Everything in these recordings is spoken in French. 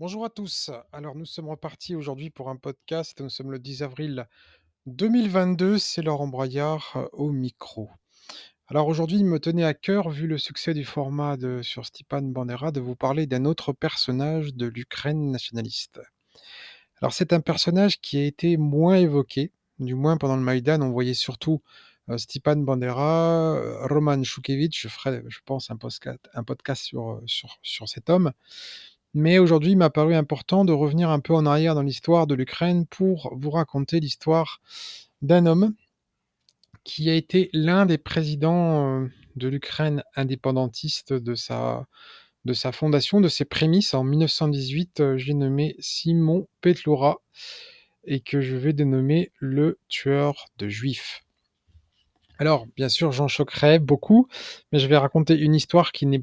Bonjour à tous. Alors nous sommes repartis aujourd'hui pour un podcast. Nous sommes le 10 avril 2022. C'est Laurent Braillard euh, au micro. Alors aujourd'hui, il me tenait à cœur, vu le succès du format sur Stepan Bandera, de vous parler d'un autre personnage de l'Ukraine nationaliste. Alors c'est un personnage qui a été moins évoqué, du moins pendant le Maïdan, on voyait surtout euh, Stepan Bandera, euh, Roman Shukevich, je ferai, je pense, un podcast, sur cet homme. Mais aujourd'hui, il m'a paru important de revenir un peu en arrière dans l'histoire de l'Ukraine pour vous raconter l'histoire d'un homme qui a été l'un des présidents euh, de l'Ukraine indépendantiste de sa, fondation, de ses prémices. En 1918, euh, j'ai nommé Simon Petlura et que je vais dénommer le tueur de juifs. Alors, bien sûr, j'en choquerai beaucoup, mais je vais raconter une histoire qui n'est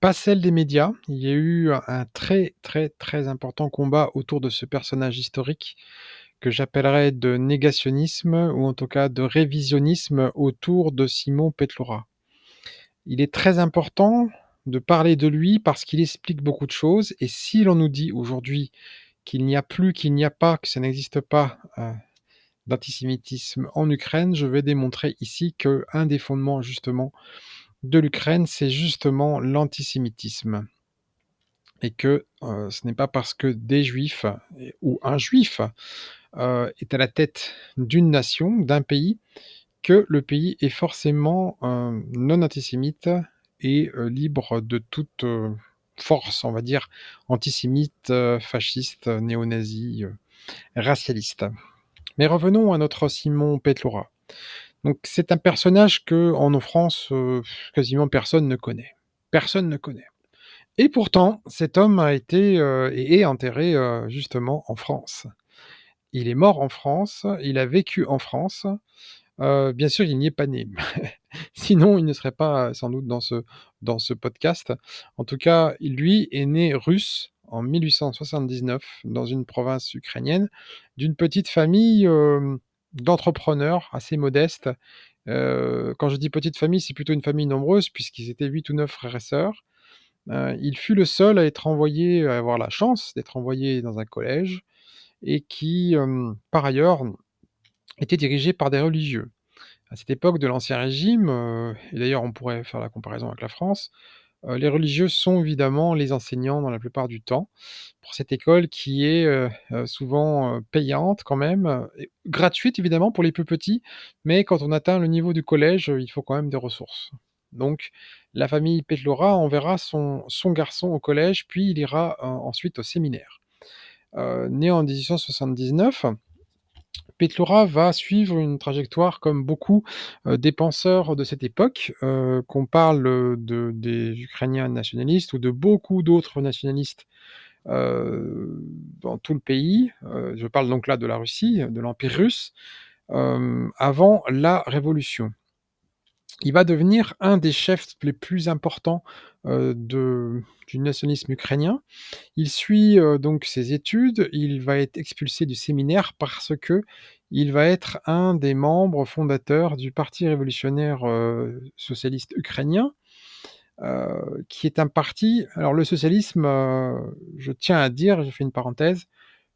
pas celle des médias. Il y a eu un très, très, très important combat autour de ce personnage historique que j'appellerais de négationnisme ou en tout cas de révisionnisme autour de Simon Petlura. Il est très important de parler de lui parce qu'il explique beaucoup de choses et si l'on nous dit aujourd'hui qu'il n'y a plus, qu'il n'y a pas, que ça n'existe pas euh, d'antisémitisme en Ukraine, je vais démontrer ici que un des fondements justement de l'Ukraine, c'est justement l'antisémitisme. Et que euh, ce n'est pas parce que des juifs ou un juif euh, est à la tête d'une nation, d'un pays, que le pays est forcément euh, non antisémite et libre de toute force, on va dire, antisémite, fasciste, néo-nazi, racialiste. Mais revenons à notre Simon Petlura. Donc c'est un personnage que en France, euh, quasiment personne ne connaît. Personne ne connaît. Et pourtant, cet homme a été euh, et est enterré euh, justement en France. Il est mort en France, il a vécu en France. bien sûr, il n'y est pas né. Sinon, il ne serait pas sans doute dans ce, dans ce podcast. En tout cas, lui est né russe en 1879 dans une province ukrainienne d'une petite famille d'entrepreneurs assez modestes. Quand je dis petite famille, c'est plutôt une famille nombreuse, puisqu'ils étaient 8 ou 9 frères et sœurs. Il fut le seul à être envoyé, à avoir la chance d'être envoyé dans un collège, et qui, par ailleurs, était dirigé par des religieux. À cette époque de l'Ancien Régime, et d'ailleurs on pourrait faire la comparaison avec la France, euh, les religieux sont évidemment les enseignants dans la plupart du temps pour cette école qui est euh, euh, souvent payante quand même, gratuite évidemment pour les plus petits, mais quand on atteint le niveau du collège, il faut quand même des ressources. Donc la famille Petlora enverra son, son garçon au collège, puis il ira ensuite au séminaire. né en 1879, Petlura va suivre une trajectoire comme beaucoup euh, des penseurs de cette époque, euh, qu'on parle de, des Ukrainiens nationalistes ou de beaucoup d'autres nationalistes euh, dans tout le pays. je parle donc là de la Russie, de l'Empire russe, avant la Révolution il va devenir un des chefs les plus importants euh, du nationalisme ukrainien. Il suit euh, donc ses études, il va être expulsé du séminaire parce que il va être un des membres fondateurs du Parti révolutionnaire euh, socialiste ukrainien, qui est un parti. Alors le socialisme, je tiens à dire, je fais une parenthèse,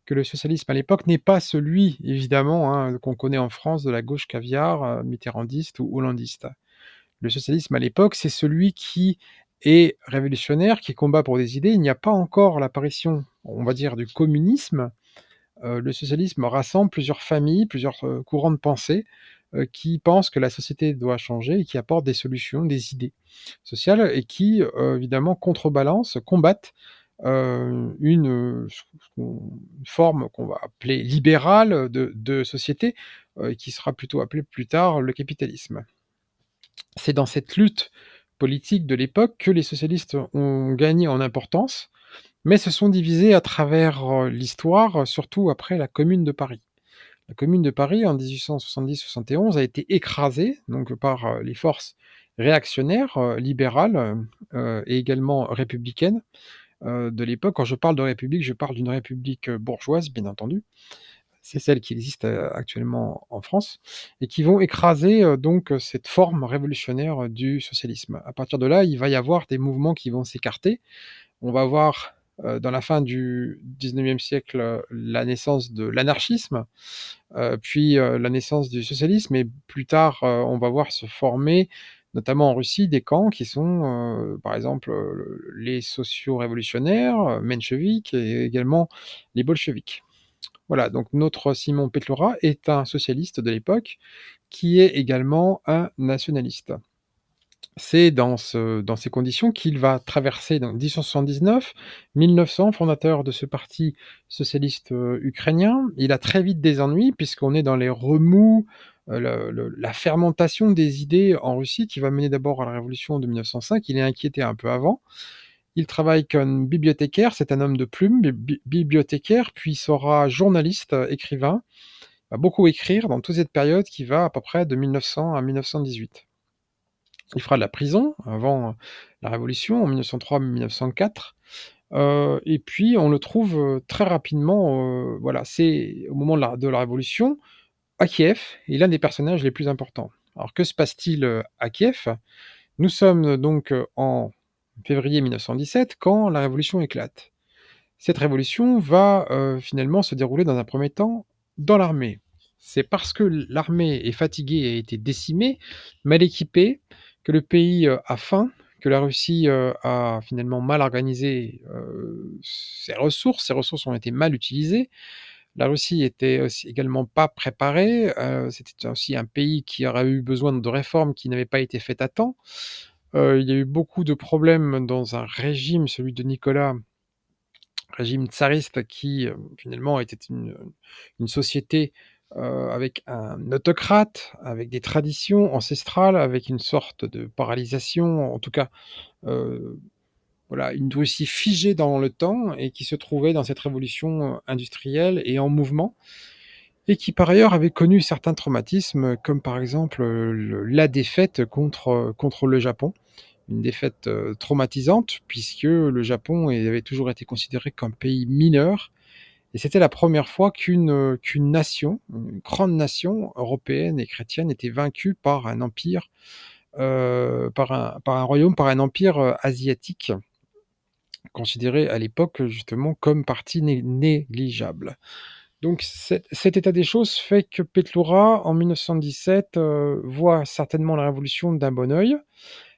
que le socialisme à l'époque n'est pas celui, évidemment, hein, qu'on connaît en France de la gauche caviar, mitterrandiste ou hollandiste. Le socialisme à l'époque, c'est celui qui est révolutionnaire, qui combat pour des idées. Il n'y a pas encore l'apparition, on va dire, du communisme. Euh, le socialisme rassemble plusieurs familles, plusieurs euh, courants de pensée euh, qui pensent que la société doit changer et qui apportent des solutions, des idées sociales et qui, évidemment, contrebalancent, combattent une, forme qu'on va appeler libérale de, de société, qui sera plutôt appelée plus tard le capitalisme. C'est dans cette lutte politique de l'époque que les socialistes ont gagné en importance, mais se sont divisés à travers euh, l'histoire, surtout après la Commune de Paris. La Commune de Paris, en 1870-71, a été écrasée donc, par euh, les forces réactionnaires, euh, libérales et également républicaines de l'époque. Quand je parle de république, je parle d'une république bourgeoise, bien entendu c'est celles qui existent actuellement en France, et qui vont écraser donc cette forme révolutionnaire du socialisme. À partir de là, il va y avoir des mouvements qui vont s'écarter. On va avoir euh, dans la fin du 19e siècle, la naissance de l'anarchisme, puis la naissance du socialisme, et plus tard, on va voir se former, notamment en Russie, des camps qui sont, par exemple, les sociaux-révolutionnaires, mencheviks, et également les bolcheviks. Voilà, donc notre Simon Petlura est un socialiste de l'époque qui est également un nationaliste. C'est dans, ces conditions qu'il va traverser dans 1879, 1900, fondateur de ce parti socialiste euh, ukrainien. Il a très vite des ennuis puisqu'on est dans les remous, euh, la fermentation des idées en Russie qui va mener d'abord à la révolution de 1905. Il est inquiété un peu avant. Il travaille comme bibliothécaire, c'est un homme de plume, bibliothécaire, puis sera journaliste, écrivain, va beaucoup écrire dans toute cette période qui va à peu près de 1900 à 1918. Il fera de la prison avant la Révolution, en 1903-1904. Euh, et puis on le trouve euh, très rapidement, euh, voilà, c'est au moment de la, de la, Révolution, à Kiev, il est l'un des personnages les plus importants. Alors que se passe-t-il à Kiev? Nous sommes donc en février 1917 quand la Révolution éclate. Cette révolution va finalement se dérouler dans un premier temps dans l'armée. C'est parce que l'armée est fatiguée et a été décimée, mal équipée, que le pays euh, a faim, que la Russie euh, a finalement mal organisé euh, ses ressources, ses ressources ont été mal utilisées. La Russie était également pas préparée. C'était aussi un pays qui aurait eu besoin de réformes qui n'avaient pas été faites à temps. Il y a eu beaucoup de problèmes dans un régime, celui de Nicolas, régime tsariste, qui finalement était une, société euh, avec un autocrate, avec des traditions ancestrales, avec une sorte de paralysation, en tout cas, euh, voilà, une Russie figée dans le temps et qui se trouvait dans cette révolution industrielle et en mouvement, et qui par ailleurs avait connu certains traumatismes, comme par exemple la défaite contre, contre le Japon, une défaite euh, traumatisante, puisque le Japon avait toujours été considéré comme pays mineur, et c'était la première fois qu'une qu'une nation, une grande nation européenne et chrétienne, était vaincue par un empire, euh, par, un, par un royaume, par un empire euh, asiatique, considéré à l'époque justement comme partie négligeable. Donc cet, état des choses fait que Petlura, en 1917, voit certainement la révolution d'un bon oeil.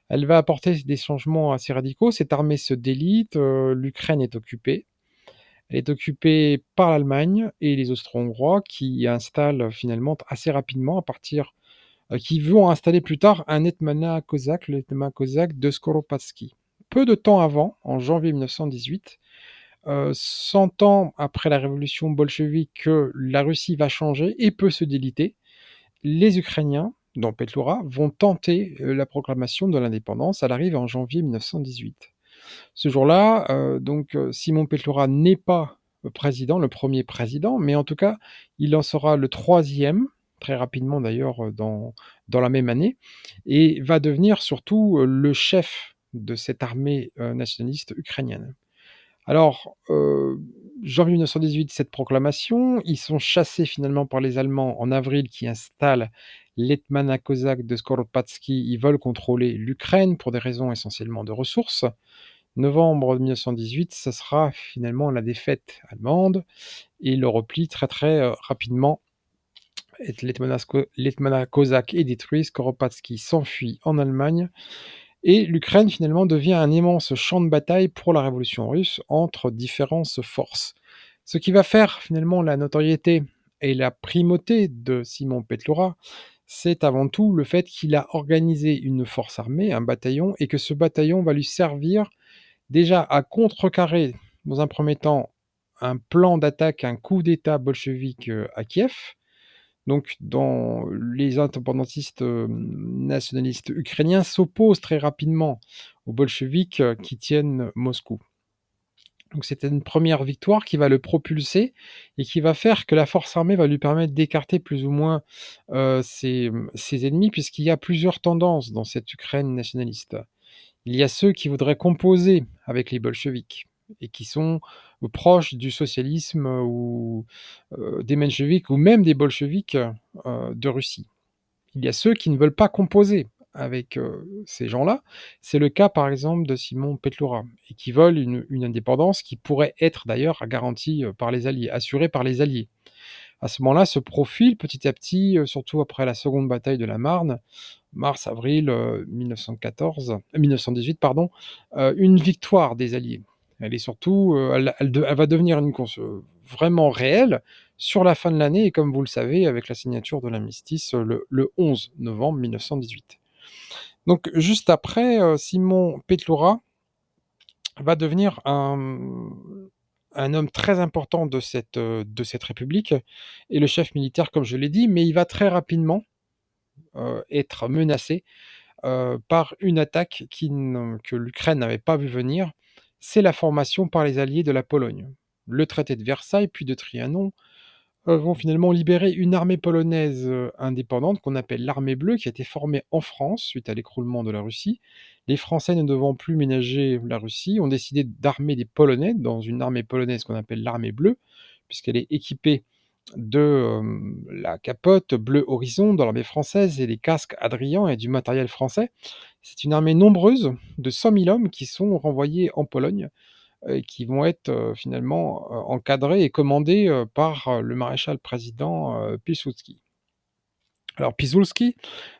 Elle va apporter des changements assez radicaux. Cette armée se délite, l'Ukraine est occupée. Elle est occupée par l'Allemagne et les Austro-Hongrois qui installent finalement assez rapidement à partir euh, qui vont installer plus tard un Etmana cosaque, le cosaque de Skoropadsky. Peu de temps avant, en janvier 1918, euh, 100 ans après la révolution bolchevique, que la Russie va changer et peut se déliter, les Ukrainiens, dont Petlura, vont tenter euh, la proclamation de l'indépendance. Elle arrive en janvier 1918. Ce jour-là, euh, donc euh, Simon Petlura n'est pas président, le premier président, mais en tout cas, il en sera le troisième, très rapidement d'ailleurs euh, dans, dans la même année, et va devenir surtout le chef de cette armée nationaliste ukrainienne. Alors, janvier 1918, cette proclamation, ils sont chassés finalement par les Allemands en avril qui installent l'Etmana cosaque de Skoropadsky. Ils veulent contrôler l'Ukraine pour des raisons essentiellement de ressources. Novembre 1918, ce sera finalement la défaite allemande et le repli très très euh, rapidement. L'Etmana cosaque est détruit, Skoropadsky s'enfuit en Allemagne et l'Ukraine finalement devient un immense champ de bataille pour la révolution russe entre différentes forces. Ce qui va faire finalement la notoriété et la primauté de Simon Petlura, c'est avant tout le fait qu'il a organisé une force armée, un bataillon, et que ce bataillon va lui servir déjà à contrecarrer, dans un premier temps, un plan d'attaque, un coup d'État bolchevique euh, à Kiev. Donc, dans les indépendantistes euh, nationalistes ukrainiens s'opposent très rapidement aux bolcheviks euh, qui tiennent Moscou. Donc, c'était une première victoire qui va le propulser et qui va faire que la force armée va lui permettre d'écarter plus ou moins ses, ses ennemis, puisqu'il y a plusieurs tendances dans cette Ukraine nationaliste. Il y a ceux qui voudraient composer avec les bolcheviks et qui sont proches du socialisme ou des mencheviks ou même des bolcheviks de Russie. Il y a ceux qui ne veulent pas composer avec ces gens-là. C'est le cas par exemple de Simon Petloura, et qui vole une, indépendance qui pourrait être d'ailleurs garantie par les Alliés, assurée par les Alliés. À ce moment-là se profile petit à petit, surtout après la seconde bataille de la Marne, mars-avril 1914, 1918, pardon, une victoire des Alliés. Elle est surtout, elle, elle, va devenir une course vraiment réelle sur la fin de l'année, et comme vous le savez, avec la signature de l'armistice le, le 11 novembre 1918. Donc juste après, euh, Simon Petloura va devenir un, homme très important de cette, euh, république et le chef militaire, comme je l'ai dit, mais il va très rapidement euh, être menacé euh, par une attaque que l'Ukraine n'avait pas vu venir. C'est la formation par les alliés de la Pologne. Le traité de Versailles, puis de Trianon, euh, vont finalement libérer une armée polonaise euh, indépendante qu'on appelle l'armée bleue, qui a été formée en France suite à l'écroulement de la Russie. Les Français ne devant plus ménager la Russie ont décidé d'armer des Polonais dans une armée polonaise qu'on appelle l'armée bleue, puisqu'elle est équipée de la capote bleu horizon dans l'armée française et des casques Adrian et du matériel français. C'est une armée nombreuse de 100 000 hommes qui sont renvoyés en Pologne et qui vont être finalement encadrés et commandés par le maréchal président Pilsudski. Alors Pisulski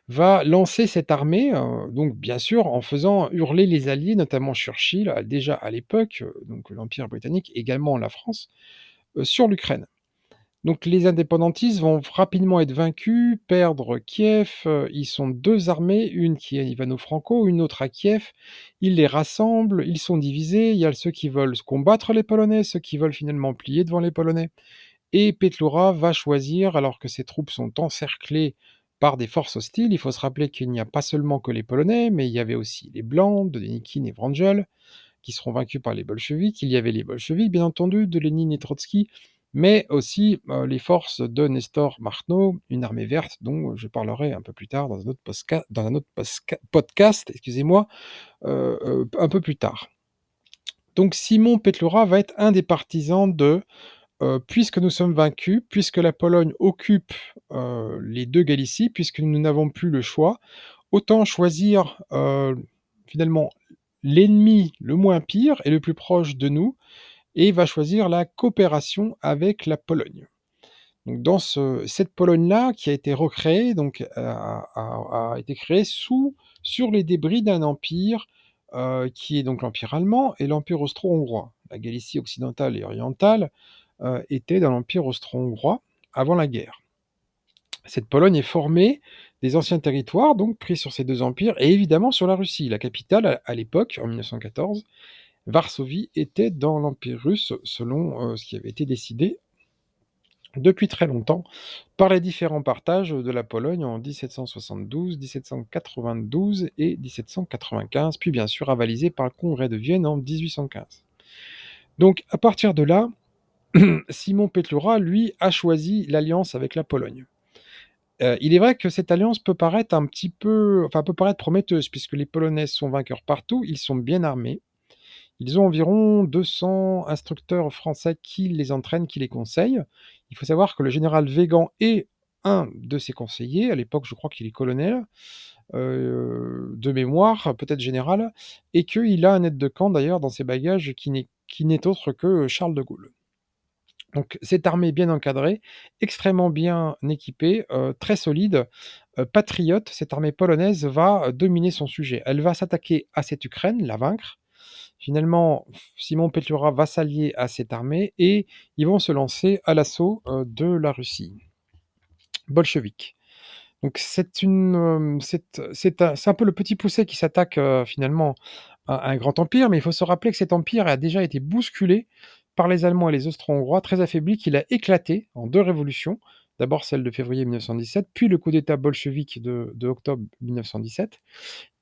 va lancer cette armée, donc bien sûr en faisant hurler les alliés, notamment Churchill, déjà à l'époque, donc l'Empire britannique, également la France, sur l'Ukraine. Donc les indépendantistes vont rapidement être vaincus, perdre Kiev. Euh, ils sont deux armées, une qui est à Ivano-Franco, une autre à Kiev. Ils les rassemblent, ils sont divisés. Il y a ceux qui veulent combattre les Polonais, ceux qui veulent finalement plier devant les Polonais. Et Petlura va choisir, alors que ses troupes sont encerclées par des forces hostiles, il faut se rappeler qu'il n'y a pas seulement que les Polonais, mais il y avait aussi les Blancs, de Denikin et Wrangel, qui seront vaincus par les bolcheviks. Il y avait les bolcheviks, bien entendu, de Lénine et Trotsky, mais aussi euh, les forces de Nestor Martno, une armée verte dont je parlerai un peu plus tard dans un autre, dans un autre podcast, excusez-moi, euh, euh, un peu plus tard. Donc Simon Petlura va être un des partisans de puisque nous sommes vaincus, puisque la Pologne occupe les deux Galicies, puisque nous n'avons plus le choix, autant choisir finalement l'ennemi le moins pire et le plus proche de nous, et va choisir la coopération avec la Pologne. Donc dans ce, cette Pologne-là, qui a été recréée, donc a, a, été créée sur les débris d'un empire euh, qui est donc l'empire allemand et l'empire austro-hongrois. La Galicie occidentale et orientale euh, était dans l'empire austro-hongrois avant la guerre. Cette Pologne est formée des anciens territoires, donc pris sur ces deux empires, et évidemment sur la Russie. La capitale, à, à l'époque, en 1914, Varsovie était dans l'Empire russe, selon euh, ce qui avait été décidé depuis très longtemps par les différents partages de la Pologne en 1772, 1792 et 1795, puis bien sûr avalisé par le Congrès de Vienne en 1815. Donc à partir de là, Simon Petlura, lui, a choisi l'alliance avec la Pologne. Euh, il est vrai que cette alliance peut paraître un petit peu, peut paraître prometteuse, puisque les Polonais sont vainqueurs partout, ils sont bien armés, ils ont environ 200 instructeurs français qui les entraînent, qui les conseillent. Il faut savoir que le général Végan est un de ses conseillers. À l'époque, je crois qu'il est colonel euh, de mémoire, peut-être général, et qu'il a un aide de camp d'ailleurs dans ses bagages qui n'est autre que Charles de Gaulle. Donc cette armée bien encadrée, extrêmement bien équipée, euh, très solide, euh, patriote, cette armée polonaise va dominer son sujet. Elle va s'attaquer à cette Ukraine, la vaincre, Finalement, Simon Petlura va s'allier à cette armée et ils vont se lancer à l'assaut euh, de la Russie bolchevique. Donc c'est euh, un, peu le petit poussé qui s'attaque euh, finalement à, un grand empire, mais il faut se rappeler que cet empire a déjà été bousculé par les Allemands et les Austro-Hongrois, très affaibli, qu'il a éclaté en deux révolutions, d'abord celle de février 1917, puis le coup d'État bolchevique de, octobre 1917,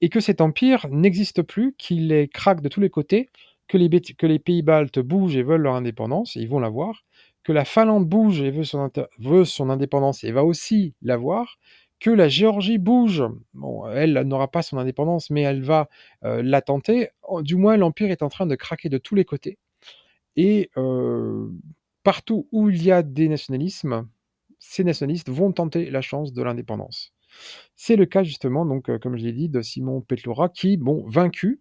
et que cet empire n'existe plus, qu'il est craque de tous les côtés, que les, pays baltes bougent et veulent leur indépendance, et ils vont l'avoir, que la Finlande bouge et veut son, veut son indépendance et va aussi l'avoir, que la Géorgie bouge, bon, elle n'aura pas son indépendance, mais elle va euh, la tenter, du moins l'empire est en train de craquer de tous les côtés, et euh, partout où il y a des nationalismes, ces nationalistes vont tenter la chance de l'indépendance. C'est le cas justement donc, heu, comme je l'ai dit, de Simon Petliura qui, bon, vaincu,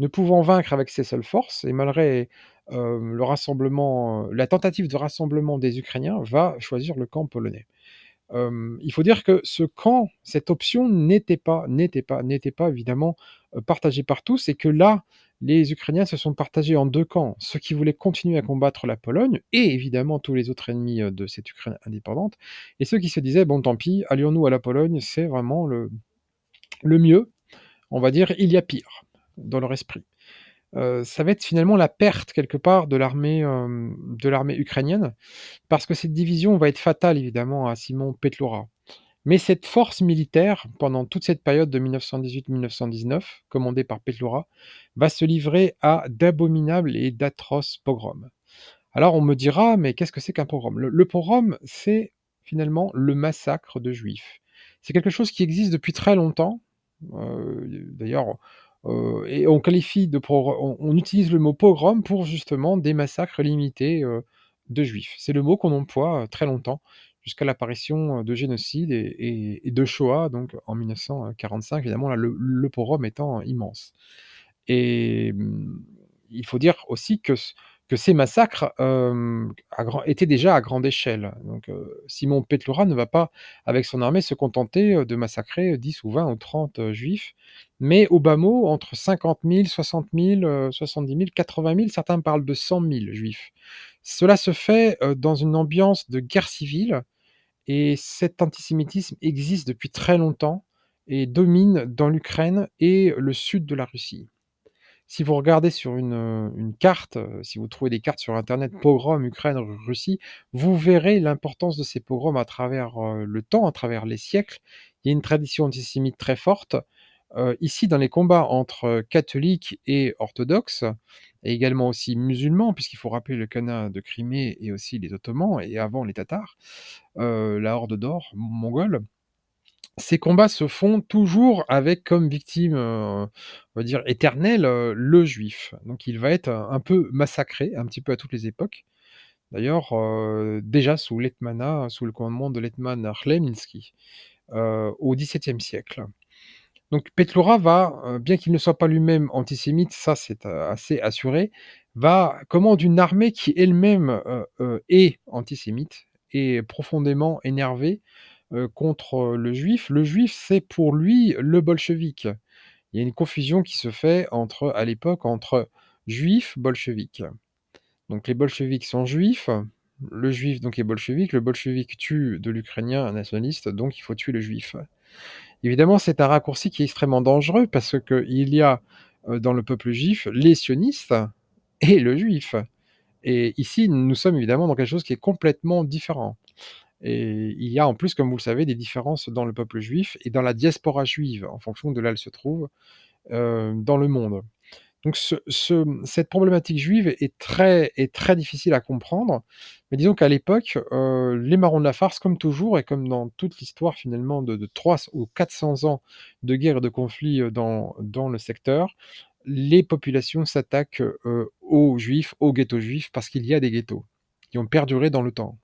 ne pouvant vaincre avec ses seules forces et malgré, heu, le rassemblement, la tentative de rassemblement des Ukrainiens, va choisir le camp polonais. Il faut dire que ce camp, cette option n'était pas n'était pas n'était pas évidemment, partagée par tous et que là, les Ukrainiens se sont partagés en 2 camps. Ceux qui voulaient continuer à combattre la Pologne et évidemment tous les autres ennemis, de cette Ukraine indépendante et ceux qui se disaient: «Bon tant pis, allions-nous à la Pologne, c'est vraiment le le mieux». On va dire, il y a pire, dans leur esprit. Heu, ça va être finalement la perte quelque part de l'armée, hem, de l'armée ukrainienne, parce que cette division va être fatale évidemment à Simon Petliura. Mais cette force militaire, pendant toute cette période de 1918-1919, commandée par Petliura, va se livrer à d'abominables et d'atroces pogroms. Alors on me dira: «Mais qu'est-ce que c'est qu'un pogrom?» le pogrom, c'est finalement le massacre de juifs. C'est quelque chose qui existe depuis très longtemps, heu, d'ailleurs, heu et on qualifie de on utilise le mot pogrom pour justement des massacres limités, heu, de juifs. C'est le mot qu'on emploie, heu, très longtemps, jusqu'à l'apparition, de génocide et et de Shoah donc en 1945 évidemment là le pogrom étant immense et mmh, il faut dire aussi que que ces massacres, étaient déjà à grande échelle. Donc Simon Petliura ne va pas, avec son armée, se contenter, de massacrer 10 ou 20 ou 30, heu, juifs, mais au bas mot entre 50 000, 60 000, heu, 70 000, 80 000, certains parlent de 100 000 juifs. Cela se fait, dans une ambiance de guerre civile et cet antisémitisme existe depuis très longtemps et domine dans l'Ukraine et le sud de la Russie. Si vous regardez sur une, une carte, heu, si vous trouvez des cartes sur internet, pogrom Ukraine, Ru Russie, vous verrez l'importance de ces pogroms à travers, heu, le temps, à travers les siècles. Il y a une tradition antisémite très forte. Ici, dans les combats entre catholiques et orthodoxes et également aussi musulmans, puisqu'il faut rappeler le Khanat de Crimée et aussi les Ottomans et avant les Tatars, la Horde d'or mongole. Ces combats se font toujours avec comme victime, heu, on va dire éternelle, heu, le juif. Donc il va être un peu massacré, un petit peu à toutes les époques. D'ailleurs, déjà sous l'Hetmanat, sous le commandement de l'Hetman Khmelnytskyj, heu, au XVIIe siècle. Donc Petliura va, bien qu'il ne soit pas lui-même antisémite, ça c'est, assez assuré, va commande une armée qui elle-même, est antisémite et profondément énervée, heu, contre le juif. Le juif, c'est pour lui le bolchevique. Il y a une confusion qui se fait entre à l'époque, entre juifs, bolcheviques. Donc les bolcheviks sont juifs, le juif donc est bolchevique, le bolchevique tue de l'ukrainien un nationaliste, donc il faut tuer le juif. Évidemment, c'est un raccourci qui est extrêmement dangereux parce qu'il y a, heu, dans le peuple juif, les sionistes et le juif et ici, nous sommes évidemment dans quelque chose qui est complètement différent et il y a en plus, comme vous le savez, des différences dans le peuple juif et dans la diaspora juive, en fonction de là où elle se trouve, heu, dans le monde. Donc ce ce, cette problématique juive est très difficile à comprendre, mais disons qu'à l'époque, heu, les marrons de la farce, comme toujours et comme dans toute l'histoire finalement de de 300 ou 400 ans de guerre et de conflits, heu, dans le secteur, les populations s'attaquent, aux juifs, aux ghettos juifs, parce qu'il y a des ghettos qui ont perduré dans le temps.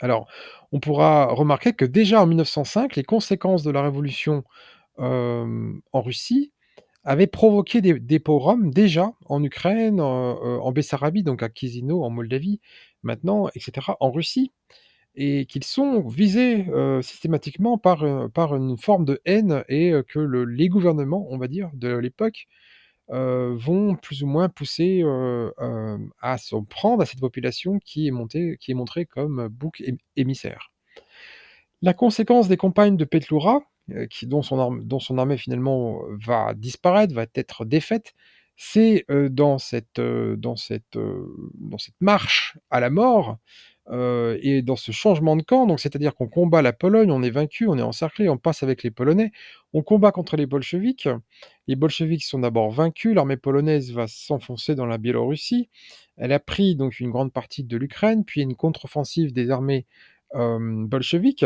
Alors, on pourra remarquer que déjà en 1905, les conséquences de la révolution, en Russie avaient provoqué des des pogroms déjà en Ukraine, en Bessarabie, donc à Chisinau, en Moldavie, maintenant et cetera, en Russie et qu'ils sont visés, systématiquement par, heu, par une forme de haine et heu, que le les gouvernements, on va dire, de l'époque, heu, vont plus ou moins pousser, heu, hem, à s'en prendre à cette population qui est montée qui est montrée comme bouc ém émissaire. La conséquence des campagnes de qui dont son armée finalement va disparaître, va être défaite, c'est, dans cette marche à la mort, heu et dans ce changement de camp, donc c'est-à-dire qu'on combat la Pologne, on est vaincu, on est encerclé, on passe avec les Polonais, on combat contre les bolcheviks. Les bolcheviks sont d'abord vaincus, l'armée polonaise va s'enfoncer dans la Biélorussie. Elle a pris donc une grande partie de l'Ukraine, puis une contre-offensive des armées, hem, bolcheviques,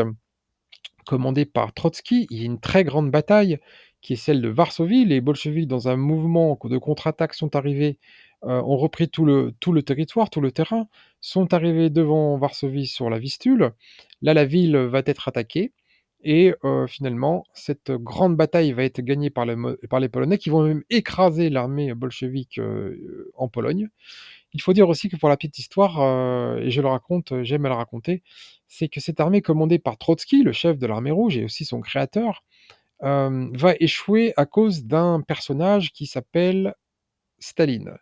commandée par Trotski. Il y a une très grande bataille qui est celle de Varsovie. Les bolcheviks, dans un mouvement de contre-attaque, sont arrivés, heu, ont repris tout le tout le territoire, tout le terrain, sont arrivés devant Varsovie sur la Vistule. Là, la ville va être attaquée et heu, finalement, cette grande bataille va être gagnée par les Polonais qui vont même écraser l'armée bolchevique, heu, en Pologne. Il faut dire aussi que pour la petite histoire, heu, et je le raconte, j'aime à le raconter, c'est que cette armée commandée par Trotski, le chef de l'armée rouge et aussi son créateur, va échouer à cause d'un personnage qui s'appelle Staline.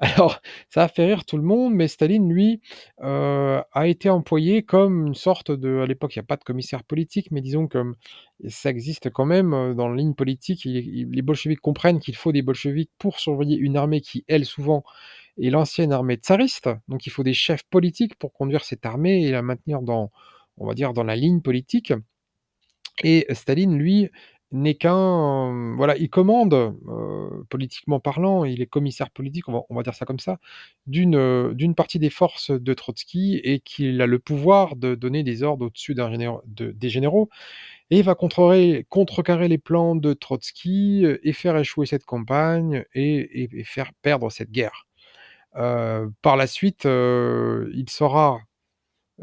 Alors, ça a fait rire tout le monde, mais Staline, lui, heu, a été employé comme une sorte de à l'époque, il y a pas de commissaire politique, mais disons que, ça existe quand même, heu, dans la ligne politique. Les bolcheviks comprennent qu'il faut des bolcheviks pour surveiller une armée qui, elle, souvent, est l'ancienne armée tsariste. Donc il faut des chefs politiques pour conduire cette armée et la maintenir dans, on va dire, dans la ligne politique. Et Staline, lui, n'est qu'un, voilà, il commande, heu, politiquement parlant, il est commissaire politique, on va dire ça comme ça, d'une, heu, d'une partie des forces de Trotski et qu'il a le pouvoir de donner des ordres au-dessus des généraux et va contrecarrer les plans de Trotski, heu, et faire échouer cette campagne et faire perdre cette guerre. Par la suite, il sera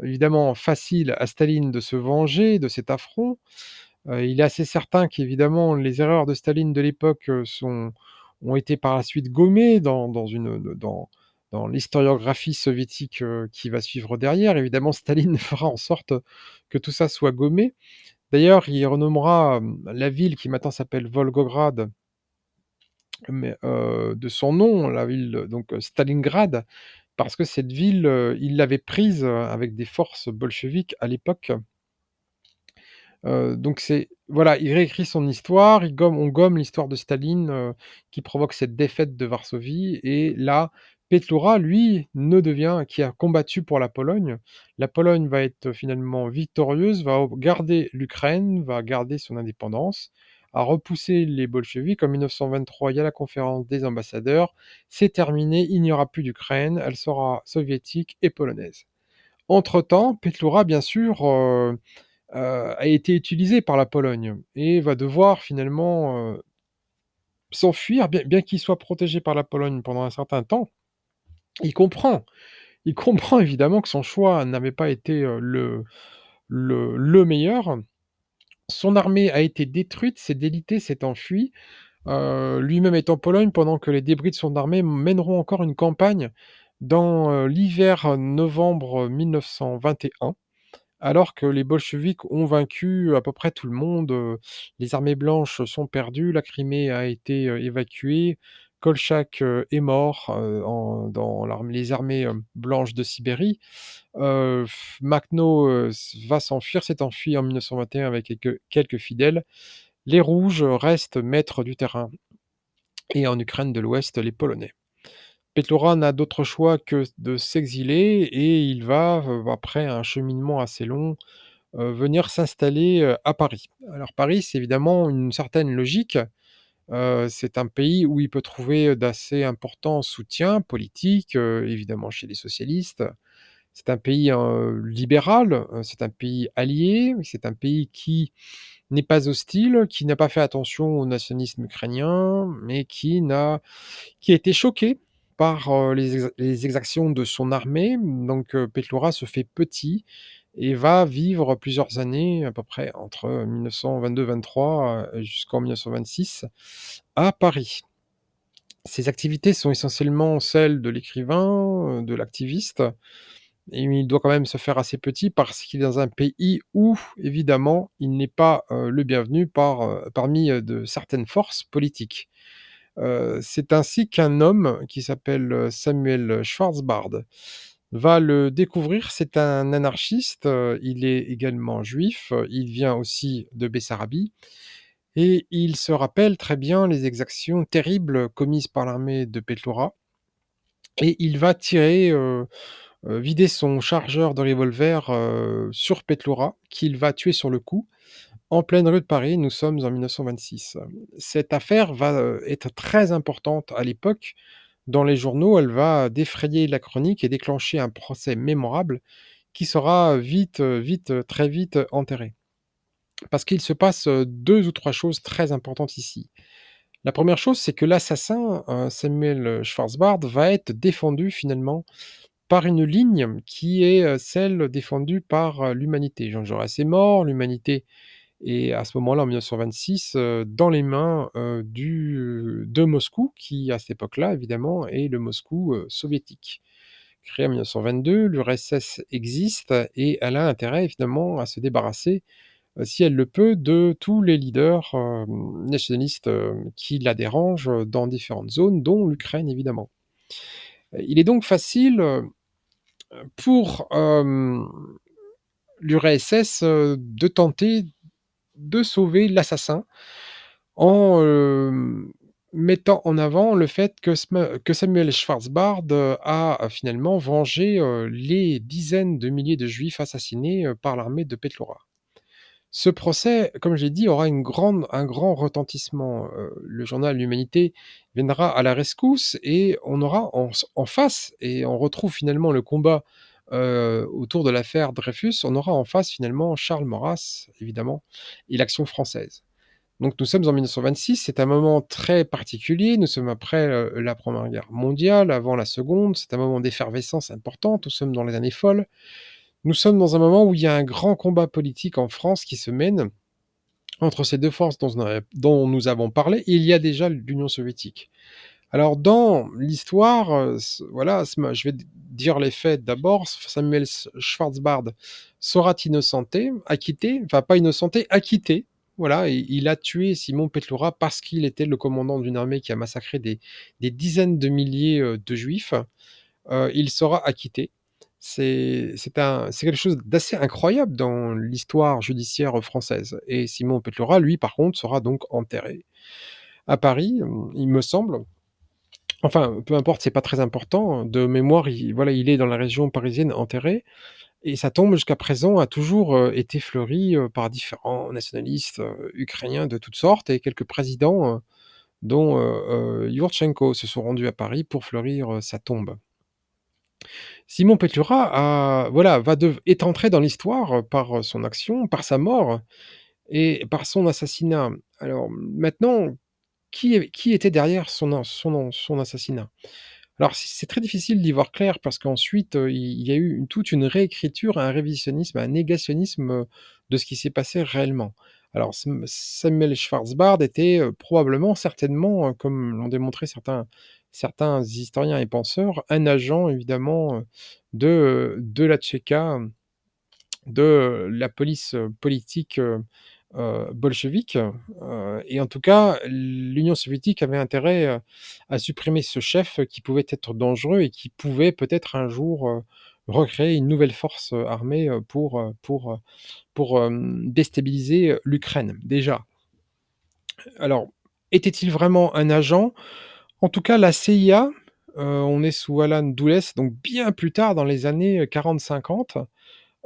évidemment facile à Staline de se venger de cet affront. Heu, il est assez certain qu'évidemment les erreurs de Staline de l'époque, sont ont été par la suite gommées dans dans l'historiographie soviétique, qui va suivre derrière. Évidemment, Staline fera en sorte que tout ça soit gommé. D'ailleurs, il renommera, la ville qui maintenant s'appelle Volgograd de son nom, la ville, donc Stalingrad, parce que cette ville, il l'avait prise, avec des forces bolcheviques à l'époque. Heu, donc c'est voilà, il réécrit son histoire, il gomme on gomme l'histoire de Staline, heu, qui provoque cette défaite de Varsovie et là, Pétlourat, lui, ne devient qui a combattu pour la Pologne. La Pologne va être finalement victorieuse, va garder l'Ukraine, va garder son indépendance, a repoussé les bolcheviks. En 1923, il y a la conférence des ambassadeurs. C'est terminé, il n'y aura plus d'Ukraine, elle sera soviétique et polonaise. Entre-temps, Pétlourat, bien sûr, heu, a été utilisé par la Pologne et va devoir finalement, heu s'enfuir, bien qu'il soit protégé par la Pologne pendant un certain temps. Il comprend, il comprend évidemment que son choix n'avait pas été, heu, le le le meilleur. Son armée a été détruite, s'est délitée, s'est enfuie. Lui-même est en Pologne pendant que les débris de son armée mèneront encore une campagne dans, l'hiver novembre 1921. Alors que les bolcheviks ont vaincu à peu près tout le monde, les armées blanches sont perdues, la Crimée a été, évacuée, Kolchak, est mort, dans les armées, blanches de Sibérie. Heu, Makhno, va s'enfuir, s'est enfui en 1921 avec quelques fidèles. Les rouges restent maîtres du terrain et en Ukraine de l'Ouest, les Polonais. Pétlourat n'a d'autre choix que de s'exiler et il va, heu, après un cheminement assez long, heu, venir s'installer, heu, à Paris. Alors Paris, c'est évidemment une certaine logique, c'est un pays où il peut trouver, d'assez importants soutiens politiques, évidemment chez les socialistes. C'est un pays, libéral, c'est un pays allié, c'est un pays qui n'est pas hostile, qui n'a pas fait attention au nationalisme ukrainien, mais qui n'a qui a été choqué par, les exa les exactions de son armée. Donc heu, Pétlourat se fait petit et va vivre plusieurs années, à peu près entre 1922-23, heu, jusqu'en 1926 à Paris. Ses activités sont essentiellement celles de l'écrivain, de l'activiste et il doit quand même se faire assez petit parce qu'il est dans un pays où, évidemment, il n'est pas, le bienvenu parmi, de certaines forces politiques. Heu, c'est ainsi qu'un homme qui s'appelle, heu, Samuel Schwarzbard va le découvrir. C'est un anarchiste, heu, il est également juif, il vient aussi de Bessarabie et il se rappelle très bien les exactions terribles commises par l'armée de Pétlourat et il va tirer, vider son chargeur de revolver, sur Pétlourat, qu'il va tuer sur le coup, en pleine rue de Paris. Nous sommes en 1926. Cette affaire va, heu, être très importante à l'époque dans les journaux. Elle va défrayer la chronique et déclencher un procès mémorable qui sera vite, heu, vite, très vite enterré. Parce qu'il se passe, heu, 2 ou 3 choses très importantes ici. La 1re chose, c'est que l'assassin, Samuel Schwarzbard va être défendu finalement par une ligne qui est, celle défendue par, l'humanité. Jean Jaurès est mort, l'humanité et à ce moment-là, en 1926, heu, dans les mains, heu, du de Moscou qui, à cette époque-là, évidemment, est le Moscou, soviétique. Créée en 1922, l'URSS existe et elle a intérêt évidemment à se débarrasser, si elle le peut, de tous les leaders, nationalistes, qui la dérangent, dans différentes zones, dont l'Ukraine évidemment. Il est donc facile, pour, l'URSS, de tenter de sauver l'assassin en, mettant en avant le fait que Samuel Schwarzbard, heu, a finalement vengé, heu, les dizaines de milliers de juifs assassinés, par l'armée de Petliura. Ce procès, comme je l'ai dit, aura un grand retentissement, le journal L'Humanité viendra à la rescousse et on aura en face et on retrouve finalement le combat, autour de l'affaire Dreyfus, on aura en face finalement Charles Maurras, évidemment et l'Action française. Donc nous sommes en 1926, c'est un moment très particulier, nous sommes après, la 1re guerre mondiale, avant la 2e, c'est un moment d'effervescence importante, nous sommes dans les années folles. Nous sommes dans un moment où il y a un grand combat politique en France qui se mène entre ces 2 forces dont dont nous avons parlé et il y a déjà l'Union soviétique. Alors dans l'histoire, heu, s voilà, je vais les faits d'abord, Samuel Schwarzbard sera innocenté, acquitté, enfin pas innocenté, acquitté, voilà, il a tué Simon Petliura parce qu'il était le commandant d'une armée qui a massacré des dizaines de milliers, heu, de juifs. Heu, il sera acquitté. C'est quelque chose d'assez incroyable dans l'histoire judiciaire, française et Simon Petliura, lui, par contre, sera donc enterré à Paris, il me semble. Enfin, peu importe, c'est pas très important. De mémoire, il voilà, il est dans la région parisienne enterré et sa tombe jusqu'à présent a toujours, heu, été fleurie, heu, par différents nationalistes, heu, ukrainiens de toutes sortes et quelques présidents, dont, Yurtchenko se sont rendus à Paris pour fleurir, sa tombe. Simon Petliura a voilà, va est entré dans l'histoire, par, son action, par sa mort et par son assassinat. Alors maintenant, qui était derrière son assassinat? Alors c'est très difficile d'y voir clair parce qu'ensuite, il y a eu toute une réécriture, un révisionnisme, un négationnisme, de ce qui s'est passé réellement. Alors Sam Samuel Schwarzbard était, probablement, certainement, comme l'ont démontré certains historiens et penseurs, un agent évidemment, de, la Tchéka, de la police, politique, bolchevique, heu et en tout cas, l'Union soviétique avait intérêt, heu, à supprimer ce chef qui pouvait être dangereux et qui pouvait peut-être un jour, recréer une nouvelle force, armée, pour, pour, pour, déstabiliser, l'Ukraine, déjà. Alors, était-il vraiment un agent? En tout cas, la CIA, on est sous Alan Dulles, donc bien plus tard dans les années, heu, 40-50,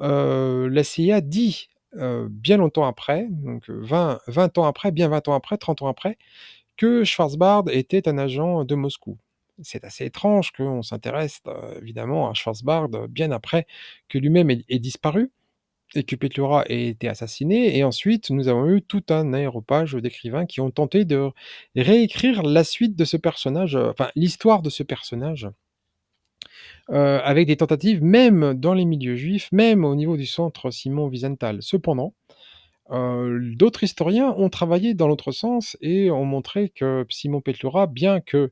heu, la CIA dit, heu, bien longtemps après, donc heu, 20-20 ans après, bien 20 ans après, 30 ans après, que Schwarzbard était un agent de Moscou. C'est assez étrange qu'on s'intéresse, heu, évidemment à Schwarzbard, bien après que lui-même ait ait disparu et que Petliura ait été assassiné et ensuite nous avons eu tout un aréopage d'écrivains qui ont tenté de réécrire la suite de ce personnage, enfin l'histoire de ce personnage heu, avec des tentatives même dans les milieux juifs, même au niveau du centre Simon Wiesenthal. Cependant, heu, l d'autres historiens ont travaillé dans l'autre sens et ont montré que Simon Petliura, bien que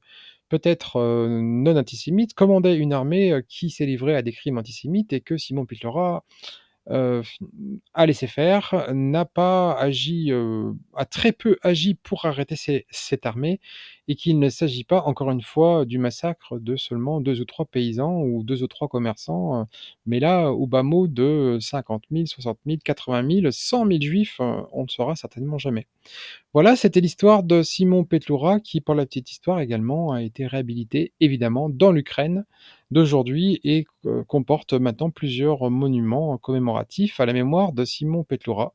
peut-être, heu, non antisémite, commandait une armée, qui s'est livrée à des crimes antisémites et que Simon Petliura, heu, f a laissé faire, n'a pas agi, heu, a très peu agi pour arrêter cette armée et qu'il ne s'agit pas, encore une fois, du massacre de seulement 2 ou 3 paysans ou 2 ou 3 commerçants, heu, mais là, au bas mot de 50 000-60 000-80 000-100 000 juifs, heu, on ne saura certainement jamais. Voilà, c'était l'histoire de Simon Petliura qui, pour la petite histoire également, a été réhabilité, évidemment, dans l'Ukraine d'aujourd'hui et que comporte maintenant plusieurs monuments commémoratifs à la mémoire de Simon Petliura,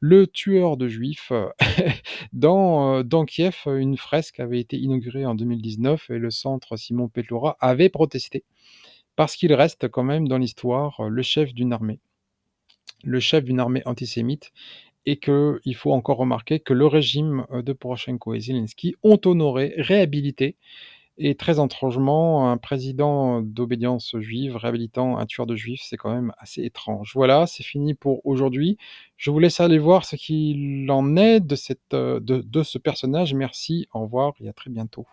le tueur de juifs, dans, heu, dans Kiev, une fresque avait été inaugurée en 2019 et le centre Simon Petliura avait protesté parce qu'il reste quand même dans l'histoire, heu, le chef d'une armée. Le chef d'une armée antisémite et qu'il faut encore remarquer que le régime, de Porochenko et Zelensky ont honoré, réhabilité et très étrangement, un président d'obédience juive réhabilitant un tueur de juifs, c'est quand même assez étrange. Voilà, c'est fini pour aujourd'hui. Je vous laisse aller voir ce qu'il en est de de de ce personnage. Merci, au revoir et à très bientôt.